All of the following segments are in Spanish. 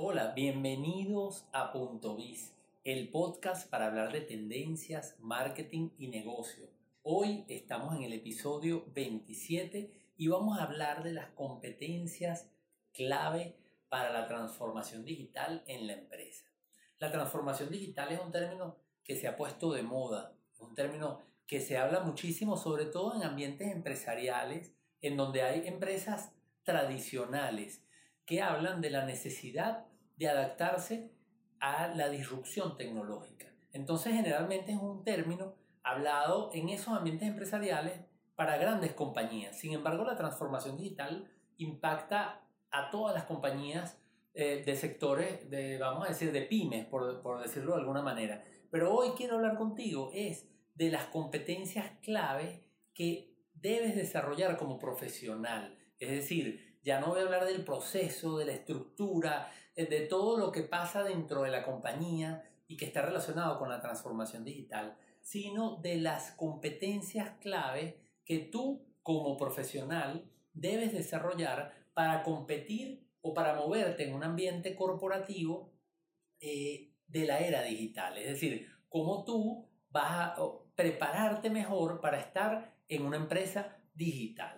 Hola, bienvenidos a Punto Biz, el podcast para hablar de tendencias, marketing y negocio. Hoy estamos en el episodio 27 y vamos a hablar de las competencias clave para la transformación digital en la empresa. La transformación digital es un término que se ha puesto de moda, un término que se habla muchísimo, sobre todo en ambientes empresariales, en donde hay empresas tradicionales que hablan de la necesidad de adaptarse a la disrupción tecnológica. Entonces, generalmente es un término hablado en esos ambientes empresariales para grandes compañías. Sin embargo, la transformación digital impacta a todas las compañías eh, de sectores, de, vamos a decir, de pymes, por, por decirlo de alguna manera. Pero hoy quiero hablar contigo es de las competencias clave que debes desarrollar como profesional. Es decir, ya no voy a hablar del proceso, de la estructura, eh, de todo lo que pasa dentro de la compañía y que está relacionado con la transformación digital, sino de las competencias clave que tú como profesional debes desarrollar para competir o para moverte en un ambiente corporativo eh, de la era digital. Es decir, cómo tú vas a prepararte mejor para estar en una empresa digital.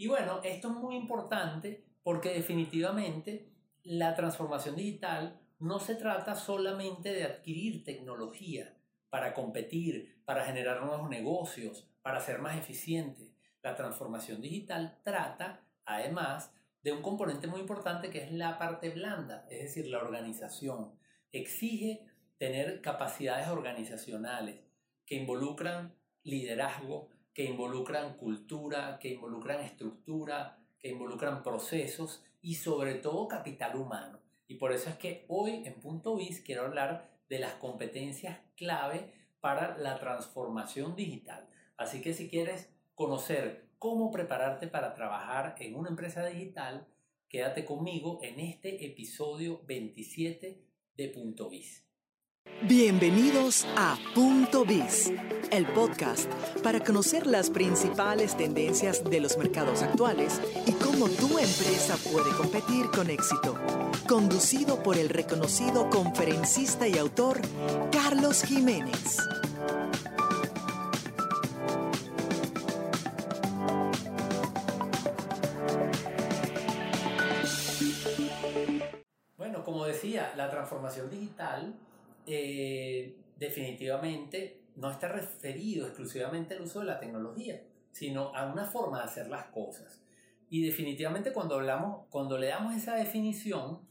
Y bueno, esto es muy importante porque definitivamente la transformación digital no se trata solamente de adquirir tecnología para competir, para generar nuevos negocios, para ser más eficiente. La transformación digital trata, además, de un componente muy importante que es la parte blanda, es decir, la organización. Exige tener capacidades organizacionales que involucran liderazgo, que involucran cultura, que involucran estructura, que involucran procesos y sobre todo capital humano. Y por eso es que hoy en Punto Biz quiero hablar de las competencias clave para la transformación digital. Así que si quieres conocer cómo prepararte para trabajar en una empresa digital, quédate conmigo en este episodio 27 de Punto Biz. Bienvenidos a Punto Biz, el podcast para conocer las principales tendencias de los mercados actuales y cómo tu empresa puede competir con éxito. Conducido por el reconocido conferencista y autor Carlos Jiménez. Bueno, como decía, la transformación digital eh, definitivamente no está referido exclusivamente al uso de la tecnología, sino a una forma de hacer las cosas. Y definitivamente cuando hablamos, cuando le damos esa definición,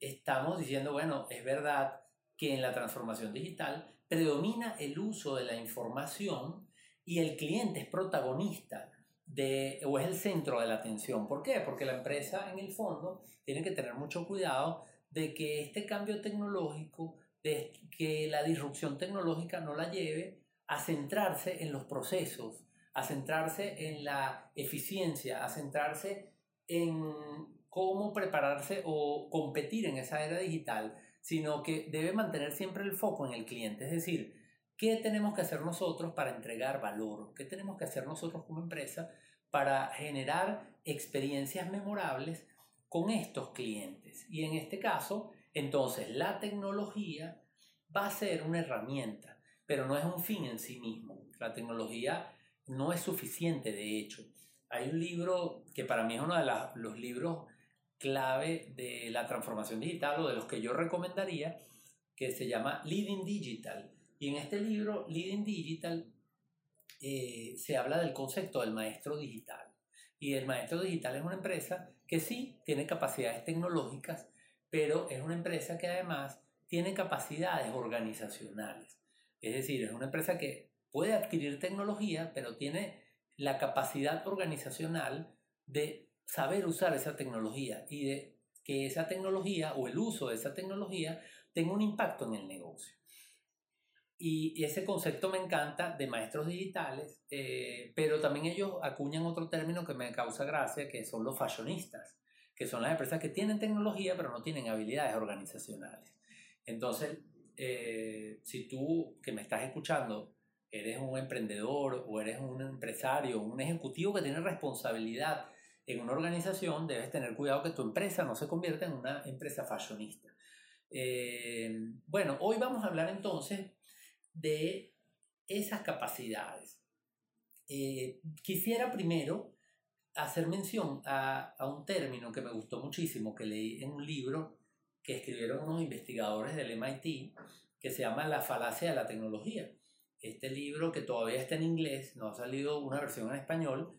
estamos diciendo, bueno, es verdad que en la transformación digital predomina el uso de la información y el cliente es protagonista de, o es el centro de la atención. ¿Por qué? Porque la empresa en el fondo tiene que tener mucho cuidado de que este cambio tecnológico de que la disrupción tecnológica no la lleve a centrarse en los procesos, a centrarse en la eficiencia, a centrarse en cómo prepararse o competir en esa era digital, sino que debe mantener siempre el foco en el cliente, es decir, ¿qué tenemos que hacer nosotros para entregar valor? ¿Qué tenemos que hacer nosotros como empresa para generar experiencias memorables con estos clientes? Y en este caso, entonces, la tecnología va a ser una herramienta, pero no es un fin en sí mismo. La tecnología no es suficiente, de hecho. Hay un libro que para mí es uno de los libros clave de la transformación digital o de los que yo recomendaría, que se llama Leading Digital. Y en este libro, Leading Digital, eh, se habla del concepto del maestro digital. Y el maestro digital es una empresa que sí tiene capacidades tecnológicas, pero es una empresa que además tiene capacidades organizacionales. Es decir, es una empresa que puede adquirir tecnología, pero tiene la capacidad organizacional de saber usar esa tecnología y de que esa tecnología o el uso de esa tecnología tenga un impacto en el negocio. Y ese concepto me encanta de maestros digitales, eh, pero también ellos acuñan otro término que me causa gracia, que son los fashionistas que son las empresas que tienen tecnología pero no tienen habilidades organizacionales. Entonces, eh, si tú que me estás escuchando eres un emprendedor o eres un empresario, un ejecutivo que tiene responsabilidad en una organización debes tener cuidado que tu empresa no se convierta en una empresa fashionista. Eh, bueno, hoy vamos a hablar entonces de esas capacidades. Eh, quisiera primero hacer mención a, a, un término que me gustó muchísimo, que leí en un libro que escribieron unos investigadores del MIT, que se llama La falacia de la tecnología. Este libro, que todavía está en inglés, no ha salido una versión en español,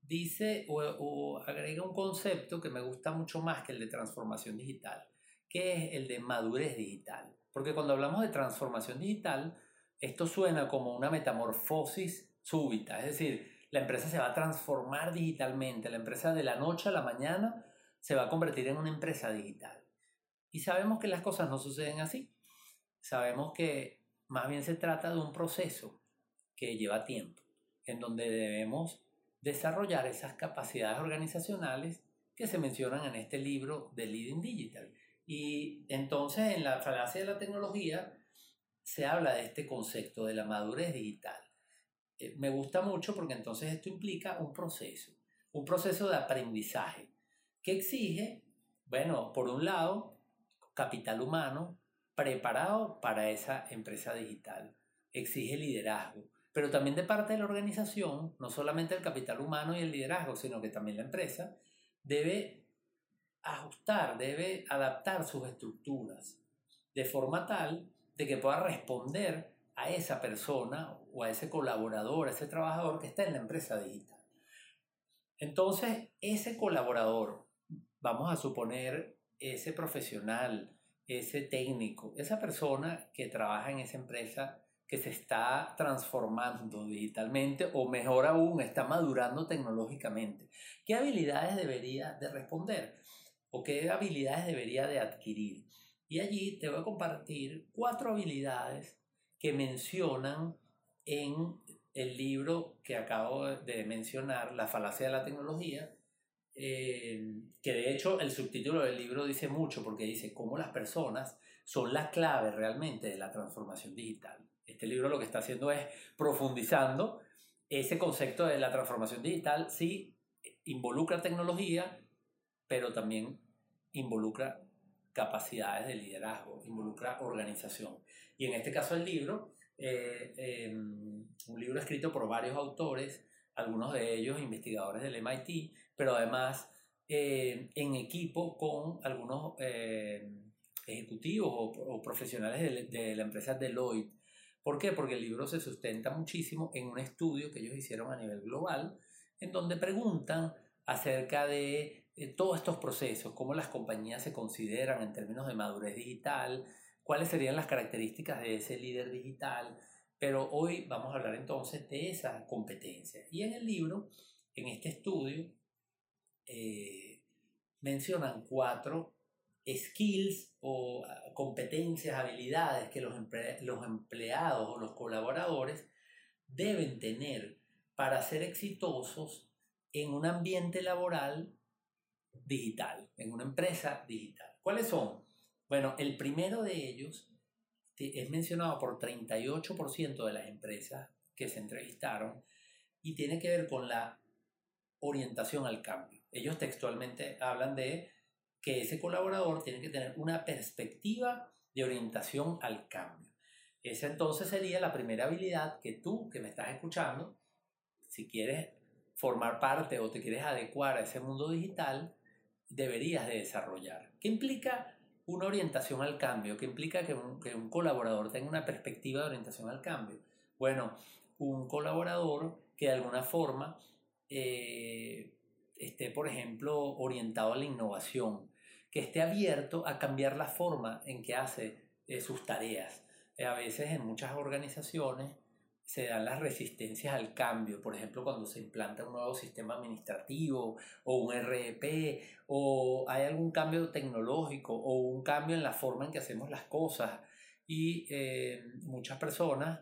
dice o, agrega un concepto que me gusta mucho más que el de transformación digital, que es el de madurez digital. Porque cuando hablamos de transformación digital, esto suena como una metamorfosis súbita, es decir, la empresa se va a transformar digitalmente, la empresa de la noche a la mañana se va a convertir en una empresa digital. Y sabemos que las cosas no suceden así. Sabemos que más bien se trata de un proceso que lleva tiempo, en donde debemos desarrollar esas capacidades organizacionales que se mencionan en este libro de Leading Digital. Y entonces en la falacia de la tecnología se habla de este concepto de la madurez digital. Eh, me gusta mucho porque entonces esto implica un proceso, un proceso de aprendizaje. Que exige, bueno, por un lado, capital humano preparado para esa empresa digital, exige liderazgo, pero también de parte de la organización, no solamente el capital humano y el liderazgo, sino que también la empresa, debe ajustar, debe adaptar sus estructuras de forma tal de que pueda responder a esa persona o a ese colaborador, a ese trabajador que está en la empresa digital. Entonces, ese colaborador, vamos a suponer ese profesional, ese técnico, esa persona que trabaja en esa empresa que se está transformando digitalmente o mejor aún está madurando tecnológicamente. ¿Qué habilidades debería de responder o qué habilidades debería de adquirir? Y allí te voy a compartir cuatro habilidades que mencionan en el libro que acabo de mencionar, La falacia de la tecnología, eh, que de hecho el subtítulo del libro dice mucho porque dice cómo las personas son la clave realmente de la transformación digital. Este libro lo que está haciendo es profundizando ese concepto de la transformación digital, sí involucra tecnología, pero también involucra capacidades de liderazgo, involucra organización. Y en este caso el libro, eh, em, un libro escrito por varios autores, algunos de ellos investigadores del MIT, pero además eh, en equipo con algunos eh, ejecutivos o, profesionales de, la empresa Deloitte. ¿Por qué? Porque el libro se sustenta muchísimo en un estudio que ellos hicieron a nivel global, en donde preguntan acerca de todos estos procesos, cómo las compañías se consideran en términos de madurez digital, cuáles serían las características de ese líder digital, pero hoy vamos a hablar entonces de esa competencia. Y en el libro, en este estudio, eh, mencionan cuatro skills o ah, competencias, habilidades que los, los empleados o los colaboradores deben tener para ser exitosos en un ambiente laboral digital, en una empresa digital. ¿Cuáles son? Bueno, el primero de ellos es mencionado por 38% de las empresas que se entrevistaron y tiene que ver con la orientación al cambio. Ellos textualmente hablan de que ese colaborador tiene que tener una perspectiva de orientación al cambio. Esa entonces sería la primera habilidad que tú, que me estás escuchando, si quieres formar parte o te quieres adecuar a ese mundo digital, deberías de desarrollar. ¿Qué implica una orientación al cambio? ¿Qué implica que un, que un colaborador tenga una perspectiva de orientación al cambio? Bueno, un colaborador que de alguna forma eh, esté, por ejemplo, orientado a la innovación, que esté abierto a cambiar la forma en que hace eh, sus tareas. Eh, a veces en muchas organizaciones se dan las resistencias al cambio, por ejemplo, cuando se implanta un nuevo sistema administrativo o un REP o hay algún cambio tecnológico o un cambio en la forma en que hacemos las cosas y muchas personas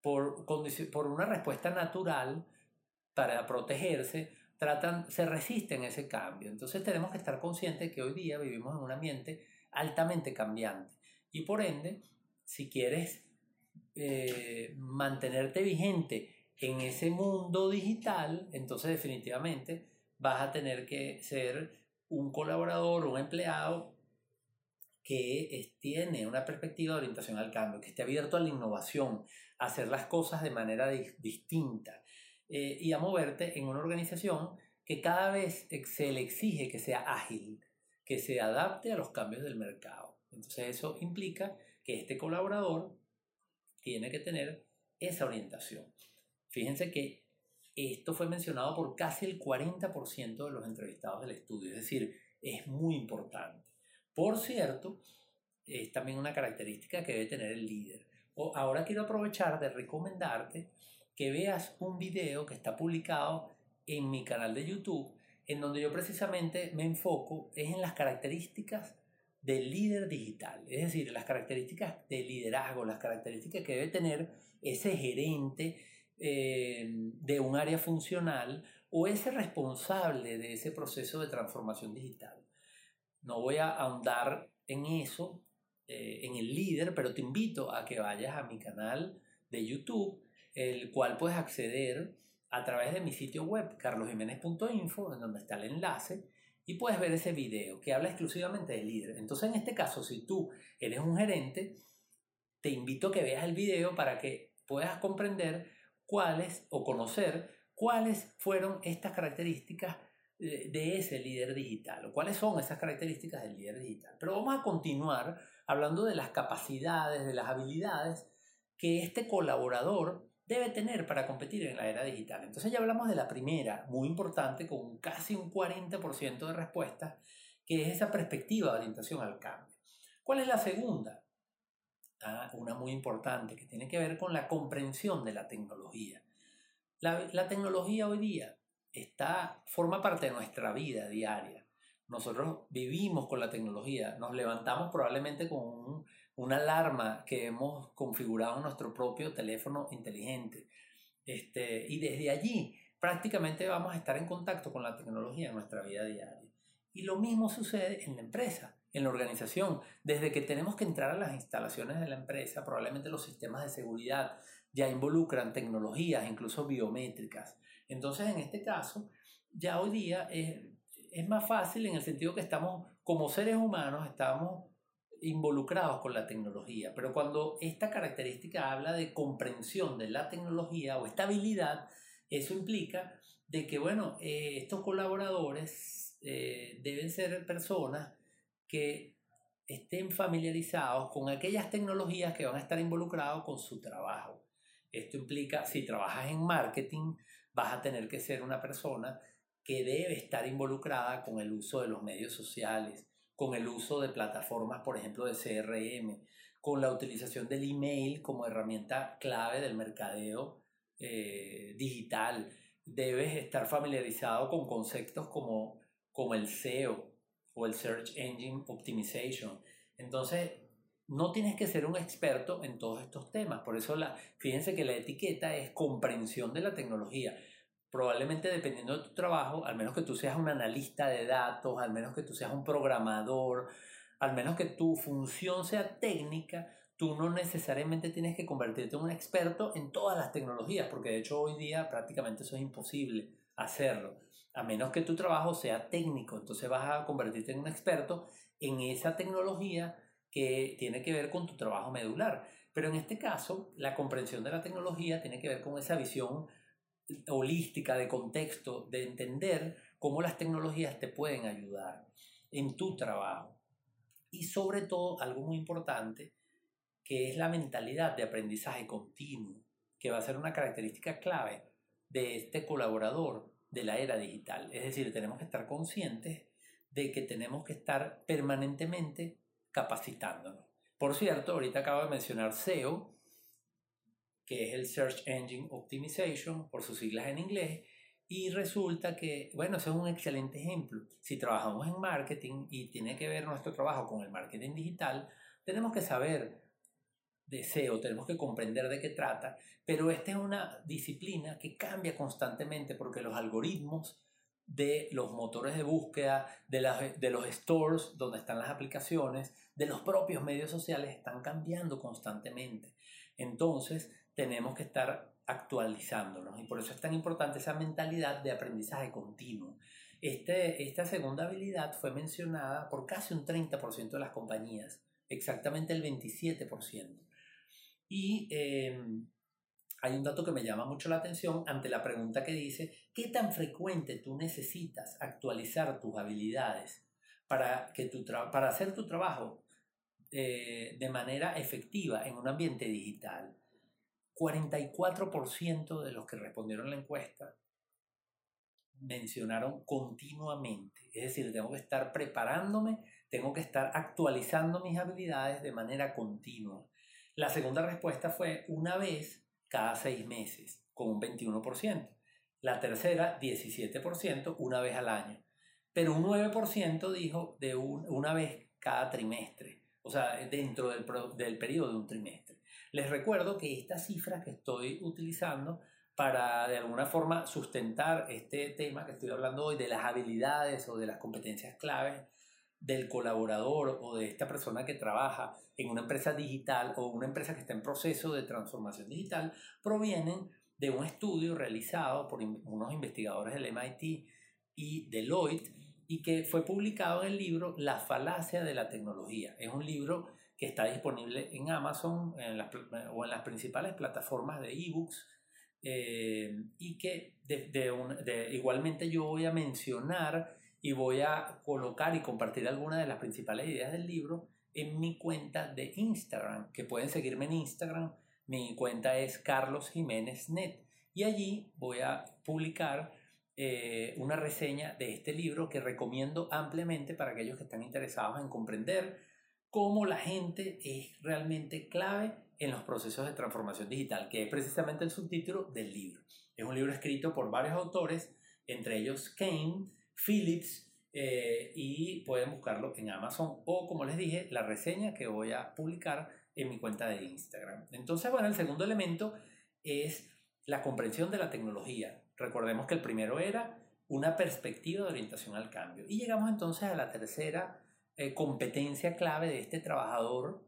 por, por una respuesta natural para protegerse, tratan, se resisten a ese cambio. Entonces tenemos que estar conscientes que hoy día vivimos en un ambiente altamente cambiante. Y por ende, si quieres eh, mantenerte vigente en ese mundo digital, entonces definitivamente vas a tener que ser un colaborador, un empleado que tiene una perspectiva de orientación al cambio, que esté abierto a la innovación, a hacer las cosas de manera distinta eh, y a moverte en una organización que cada vez se le exige que sea ágil, que se adapte a los cambios del mercado. Entonces eso implica que este colaborador tiene que tener esa orientación. Fíjense que esto fue mencionado por casi el 40% de los entrevistados del estudio, es decir, es muy importante. Por cierto, es también una característica que debe tener el líder. ahora quiero aprovechar de recomendarte que veas un video que está publicado en mi canal de YouTube, en donde yo precisamente me enfoco es en las características del líder digital, es decir, las características de liderazgo, las características que debe tener ese gerente eh, de un área funcional o ese responsable de ese proceso de transformación digital. No voy a ahondar en eso, eh, en el líder, pero te invito a que vayas a mi canal de YouTube, el cual puedes acceder a través de mi sitio web, carlosjiménez.info, en donde está el enlace, y puedes ver ese video que habla exclusivamente del líder. Entonces, en este caso, si tú eres un gerente, te invito a que veas el video para que puedas comprender cuáles o conocer cuáles fueron estas características de ese líder digital o cuáles son esas características del líder digital. Pero vamos a continuar hablando de las capacidades, de las habilidades que este colaborador debe tener para competir en la era digital. Entonces ya hablamos de la primera, muy importante, con casi un 40% de respuestas, que es esa perspectiva de orientación al cambio. ¿Cuál es la segunda? Ah, una muy importante, que tiene que ver con la comprensión de la tecnología. La, la tecnología hoy día está, forma parte de nuestra vida diaria. Nosotros vivimos con la tecnología, nos levantamos probablemente con un, una alarma que hemos configurado en nuestro propio teléfono inteligente. Este, y desde allí prácticamente vamos a estar en contacto con la tecnología en nuestra vida diaria. Y lo mismo sucede en la empresa, en la organización. Desde que tenemos que entrar a las instalaciones de la empresa, probablemente los sistemas de seguridad ya involucran tecnologías, incluso biométricas. Entonces, en este caso, ya hoy día es, es más fácil en el sentido que estamos, como seres humanos, estamos involucrados con la tecnología, pero cuando esta característica habla de comprensión de la tecnología o estabilidad, eso implica de que, bueno, eh, estos colaboradores eh, deben ser personas que estén familiarizados con aquellas tecnologías que van a estar involucrados con su trabajo. Esto implica, si trabajas en marketing, vas a tener que ser una persona que debe estar involucrada con el uso de los medios sociales, con el uso de plataformas, por ejemplo, de CRM, con la utilización del email como herramienta clave del mercadeo eh, digital. Debes estar familiarizado con conceptos como, como el SEO o el Search Engine Optimization. Entonces, no tienes que ser un experto en todos estos temas. Por eso, la, fíjense que la etiqueta es comprensión de la tecnología probablemente dependiendo de tu trabajo, al menos que tú seas un analista de datos, al menos que tú seas un programador, al menos que tu función sea técnica, tú no necesariamente tienes que convertirte en un experto en todas las tecnologías, porque de hecho hoy día prácticamente eso es imposible hacerlo, a menos que tu trabajo sea técnico, entonces vas a convertirte en un experto en esa tecnología que tiene que ver con tu trabajo medular. Pero en este caso, la comprensión de la tecnología tiene que ver con esa visión holística, de contexto, de entender cómo las tecnologías te pueden ayudar en tu trabajo. Y sobre todo, algo muy importante, que es la mentalidad de aprendizaje continuo, que va a ser una característica clave de este colaborador de la era digital. Es decir, tenemos que estar conscientes de que tenemos que estar permanentemente capacitándonos. Por cierto, ahorita acabo de mencionar SEO, que es el Search Engine Optimization, por sus siglas en inglés, y resulta que, bueno, ese es un excelente ejemplo. Si trabajamos en marketing y tiene que ver nuestro trabajo con el marketing digital, tenemos que saber de SEO, tenemos que comprender de qué trata, pero esta es una disciplina que cambia constantemente porque los algoritmos de los motores de búsqueda, de, de los stores donde están las aplicaciones, de los propios medios sociales están cambiando constantemente. Entonces, tenemos que estar actualizándonos y por eso es tan importante esa mentalidad de aprendizaje continuo. Este, esta segunda habilidad fue mencionada por casi un 30% de las compañías, exactamente el 27%. Y em, hay un dato que me llama mucho la atención ante la pregunta que dice, ¿qué tan frecuente tú necesitas actualizar tus habilidades para, que tu para hacer tu trabajo eh, de manera efectiva en un ambiente digital? 44% de los que respondieron la encuesta mencionaron continuamente. Es decir, tengo que estar preparándome, tengo que estar actualizando mis habilidades de manera continua. La segunda respuesta fue una vez cada seis meses, con un 21%. La tercera, 17%, una vez al año. Pero un 9% dijo de una vez cada trimestre, o sea, dentro del, del periodo de un trimestre. Les recuerdo que estas cifras que estoy utilizando para de alguna forma sustentar este tema que estoy hablando hoy de las habilidades o de las competencias claves del colaborador o de esta persona que trabaja en una empresa digital o una empresa que está en proceso de transformación digital provienen de un estudio realizado por unos investigadores del MIT y Deloitte y que fue publicado en el libro La falacia de la tecnología. Es un libro que está disponible en Amazon o en las principales plataformas de ebooks eh, y que igualmente yo voy a mencionar y voy a colocar y compartir algunas de las principales ideas del libro en mi cuenta de Instagram, que pueden seguirme en Instagram. Mi cuenta es Carlos Jiménez Net y allí voy a publicar eh, una reseña de este libro que recomiendo ampliamente para aquellos que están interesados en comprender cómo la gente es realmente clave en los procesos de transformación digital, que es precisamente el subtítulo del libro. Es un libro escrito por varios autores, entre ellos Kane, Phillips, eh, y pueden buscarlo en Amazon o, como les dije, la reseña que voy a publicar en mi cuenta de Instagram. Entonces, bueno, el segundo elemento es la comprensión de la tecnología. Recordemos que el primero era una perspectiva de orientación al cambio. Y llegamos entonces a la tercera eh, competencia clave de este trabajador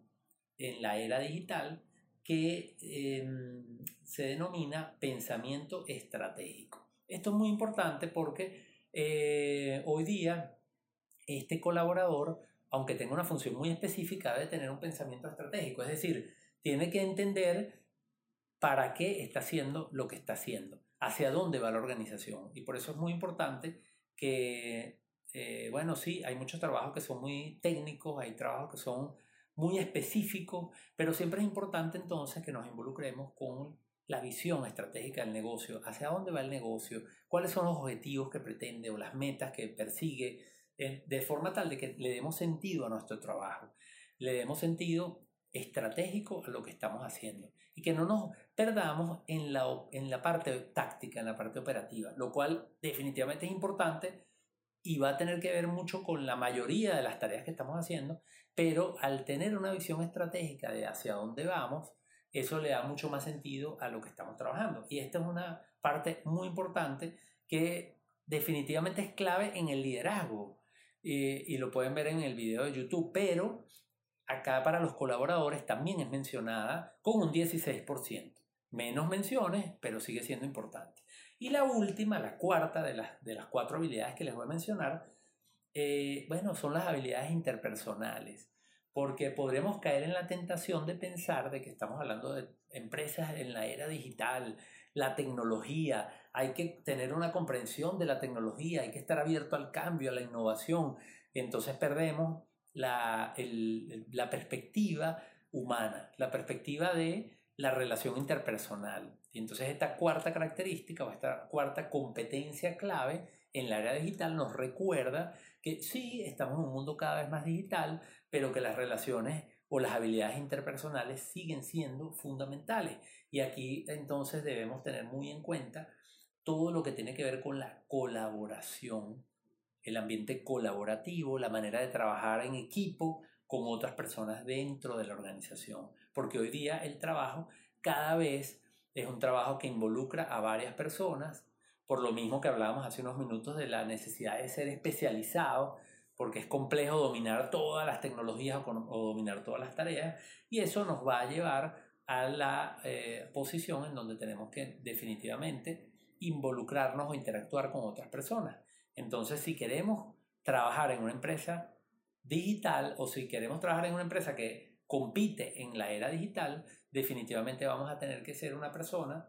en la era digital que em, se denomina pensamiento estratégico. Esto es muy importante porque eh, hoy día este colaborador, aunque tenga una función muy específica, debe tener un pensamiento estratégico, es decir, tiene que entender para qué está haciendo lo que está haciendo, hacia dónde va la organización. Y por eso es muy importante que, eh, bueno, sí, hay muchos trabajos que son muy técnicos, hay trabajos que son muy específico, pero siempre es importante entonces que nos involucremos con la visión estratégica del negocio, hacia dónde va el negocio, cuáles son los objetivos que pretende o las metas que persigue, eh, de forma tal de que le demos sentido a nuestro trabajo, le demos sentido estratégico a lo que estamos haciendo y que no nos perdamos en la, en la parte táctica, en la parte operativa, lo cual definitivamente es importante y va a tener que ver mucho con la mayoría de las tareas que estamos haciendo, pero al tener una visión estratégica de hacia dónde vamos, eso le da mucho más sentido a lo que estamos trabajando. Y esta es una parte muy importante que definitivamente es clave en el liderazgo. Eh, y lo pueden ver en el video de YouTube, pero acá para los colaboradores también es mencionada con un 16%. Menos menciones, pero sigue siendo importante. Y la última, la cuarta de las, de las cuatro habilidades que les voy a mencionar, eh, bueno, son las habilidades interpersonales, porque podremos caer en la tentación de pensar de que estamos hablando de empresas en la era digital, la tecnología, hay que tener una comprensión de la tecnología, hay que estar abierto al cambio, a la innovación, entonces perdemos la, la perspectiva humana, la perspectiva de la relación interpersonal. Y entonces esta cuarta característica o esta cuarta competencia clave en la era digital nos recuerda que sí, estamos en un mundo cada vez más digital, pero que las relaciones o las habilidades interpersonales siguen siendo fundamentales. Y aquí entonces debemos tener muy en cuenta todo lo que tiene que ver con la colaboración, el ambiente colaborativo, la manera de trabajar en equipo con otras personas dentro de la organización. Porque hoy día el trabajo cada vez es un trabajo que involucra a varias personas, por lo mismo que hablábamos hace unos minutos de la necesidad de ser especializado, porque es complejo dominar todas las tecnologías o, dominar todas las tareas, y eso nos va a llevar a la eh, posición en donde tenemos que definitivamente involucrarnos o interactuar con otras personas. Entonces, si queremos trabajar en una empresa digital o si queremos trabajar en una empresa que compite en la era digital, definitivamente vamos a tener que ser una persona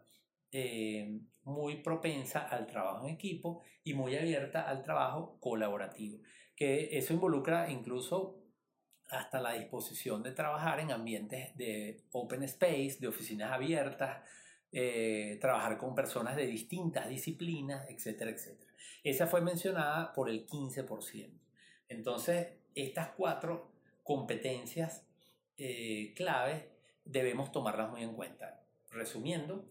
eh, muy propensa al trabajo en equipo y muy abierta al trabajo colaborativo, que eso involucra incluso hasta la disposición de trabajar en ambientes de open space, de oficinas abiertas, eh, trabajar con personas de distintas disciplinas, etcétera, etcétera. Esa fue mencionada por el 15%. Entonces, estas cuatro competencias eh, claves debemos tomarlas muy en cuenta. Resumiendo,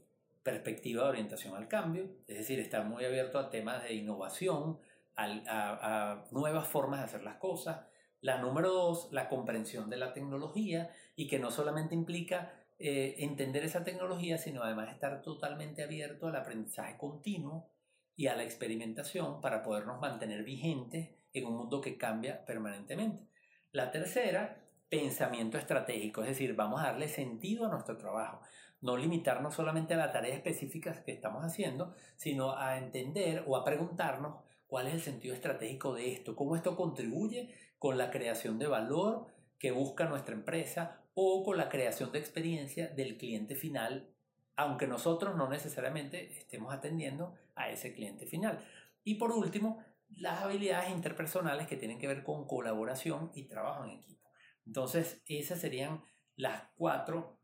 perspectiva de orientación al cambio, es decir, estar muy abierto a temas de innovación, a, nuevas formas de hacer las cosas. La número dos, la comprensión de la tecnología y que no solamente implica eh, entender esa tecnología, sino además estar totalmente abierto al aprendizaje continuo y a la experimentación para podernos mantener vigentes en un mundo que cambia permanentemente. La tercera, pensamiento estratégico, es decir, vamos a darle sentido a nuestro trabajo, no limitarnos solamente a las tareas específicas que estamos haciendo, sino a entender o a preguntarnos cuál es el sentido estratégico de esto, cómo esto contribuye con la creación de valor que busca nuestra empresa o con la creación de experiencia del cliente final, aunque nosotros no necesariamente estemos atendiendo a ese cliente final. Y por último, las habilidades interpersonales que tienen que ver con colaboración y trabajo en equipo. Entonces, esas serían las cuatro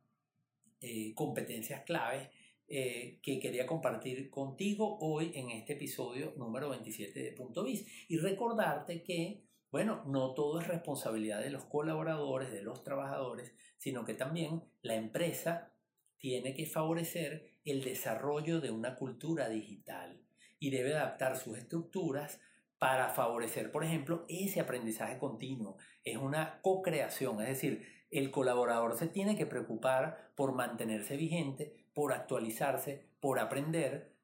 eh, competencias claves eh, que quería compartir contigo hoy en este episodio número 27 de Punto Biz. Y recordarte que, bueno, no todo es responsabilidad de los colaboradores, de los trabajadores, sino que también la empresa tiene que favorecer el desarrollo de una cultura digital y debe adaptar sus estructuras para favorecer, por ejemplo, ese aprendizaje continuo. Es una co-creación, es decir, el colaborador se tiene que preocupar por mantenerse vigente, por actualizarse, por aprender,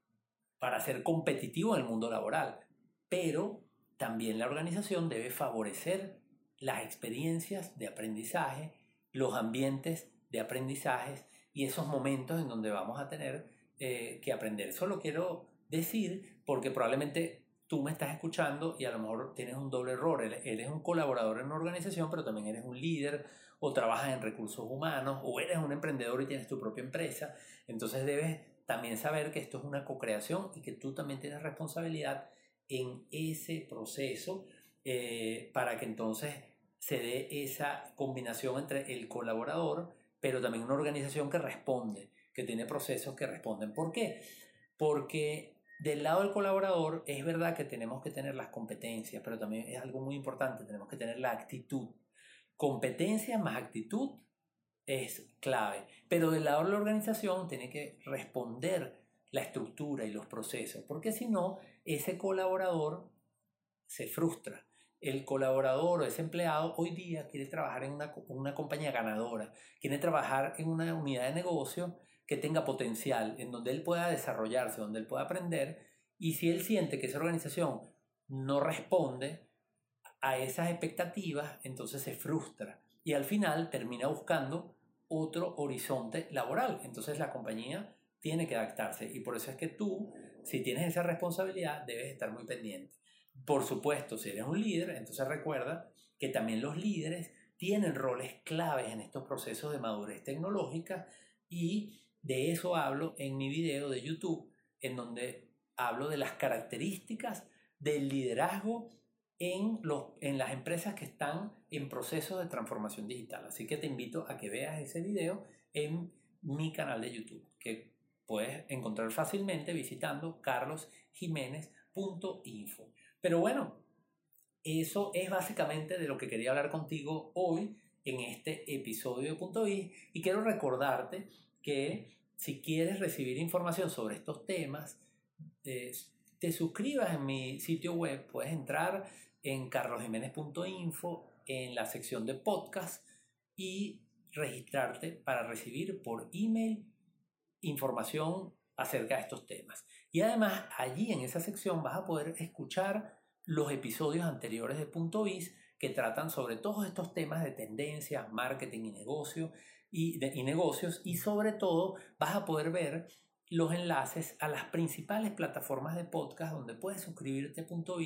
para ser competitivo en el mundo laboral. Pero también la organización debe favorecer las experiencias de aprendizaje, los ambientes de aprendizajes y esos momentos en donde vamos a tener eh, que aprender. Eso lo quiero decir porque probablemente tú me estás escuchando y a lo mejor tienes un doble error. Eres un colaborador en una organización, pero también eres un líder o trabajas en recursos humanos o eres un emprendedor y tienes tu propia empresa. Entonces debes también saber que esto es una co-creación y que tú también tienes responsabilidad en ese proceso eh, para que entonces se dé esa combinación entre el colaborador, pero también una organización que responde, que tiene procesos que responden. ¿Por qué? Porque del lado del colaborador es verdad que tenemos que tener las competencias, pero también es algo muy importante, tenemos que tener la actitud. Competencia más actitud es clave, pero del lado de la organización tiene que responder la estructura y los procesos, porque si no, ese colaborador se frustra. El colaborador o ese empleado hoy día quiere trabajar en una, una compañía ganadora, quiere trabajar en una unidad de negocio que tenga potencial, en donde él pueda desarrollarse, donde él pueda aprender, y si él siente que esa organización no responde a esas expectativas, entonces se frustra y al final termina buscando otro horizonte laboral. Entonces la compañía tiene que adaptarse y por eso es que tú, si tienes esa responsabilidad, debes estar muy pendiente. Por supuesto, si eres un líder, entonces recuerda que también los líderes tienen roles claves en estos procesos de madurez tecnológica y de eso hablo en mi video de YouTube, en donde hablo de las características del liderazgo en, los, en las empresas que están en proceso de transformación digital. Así que te invito a que veas ese video en mi canal de YouTube, que puedes encontrar fácilmente visitando carlosjiménez.info. Pero bueno, eso es básicamente de lo que quería hablar contigo hoy en este episodio de Punto y quiero recordarte que si quieres recibir información sobre estos temas, te suscribas en mi sitio web, puedes entrar en carlosjiménez.info en la sección de podcast y registrarte para recibir por email información acerca de estos temas. Y además allí en esa sección vas a poder escuchar los episodios anteriores de Punto Biz que tratan sobre todos estos temas de tendencias, marketing y negocio y, negocios y sobre todo vas a poder ver los enlaces a las principales plataformas de podcast donde puedes suscribirte a Punto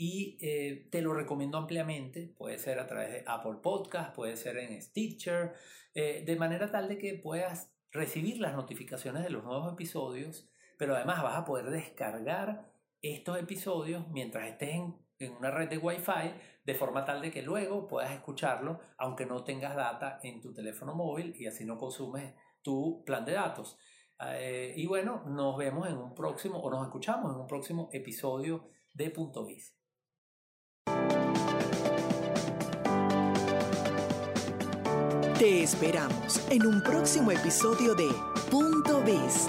y eh, te lo recomiendo ampliamente. Puede ser a través de Apple Podcast, puede ser en Stitcher, eh, de manera tal de que puedas recibir las notificaciones de los nuevos episodios, pero además vas a poder descargar estos episodios mientras estés en, en una red de Wi-Fi, de forma tal de que luego puedas escucharlo aunque no tengas data en tu teléfono móvil y así no consumes tu plan de datos. Eh, y bueno, nos vemos en un próximo, o nos escuchamos en un próximo episodio de Punto Biz. Te esperamos en un próximo episodio de Punto Biz,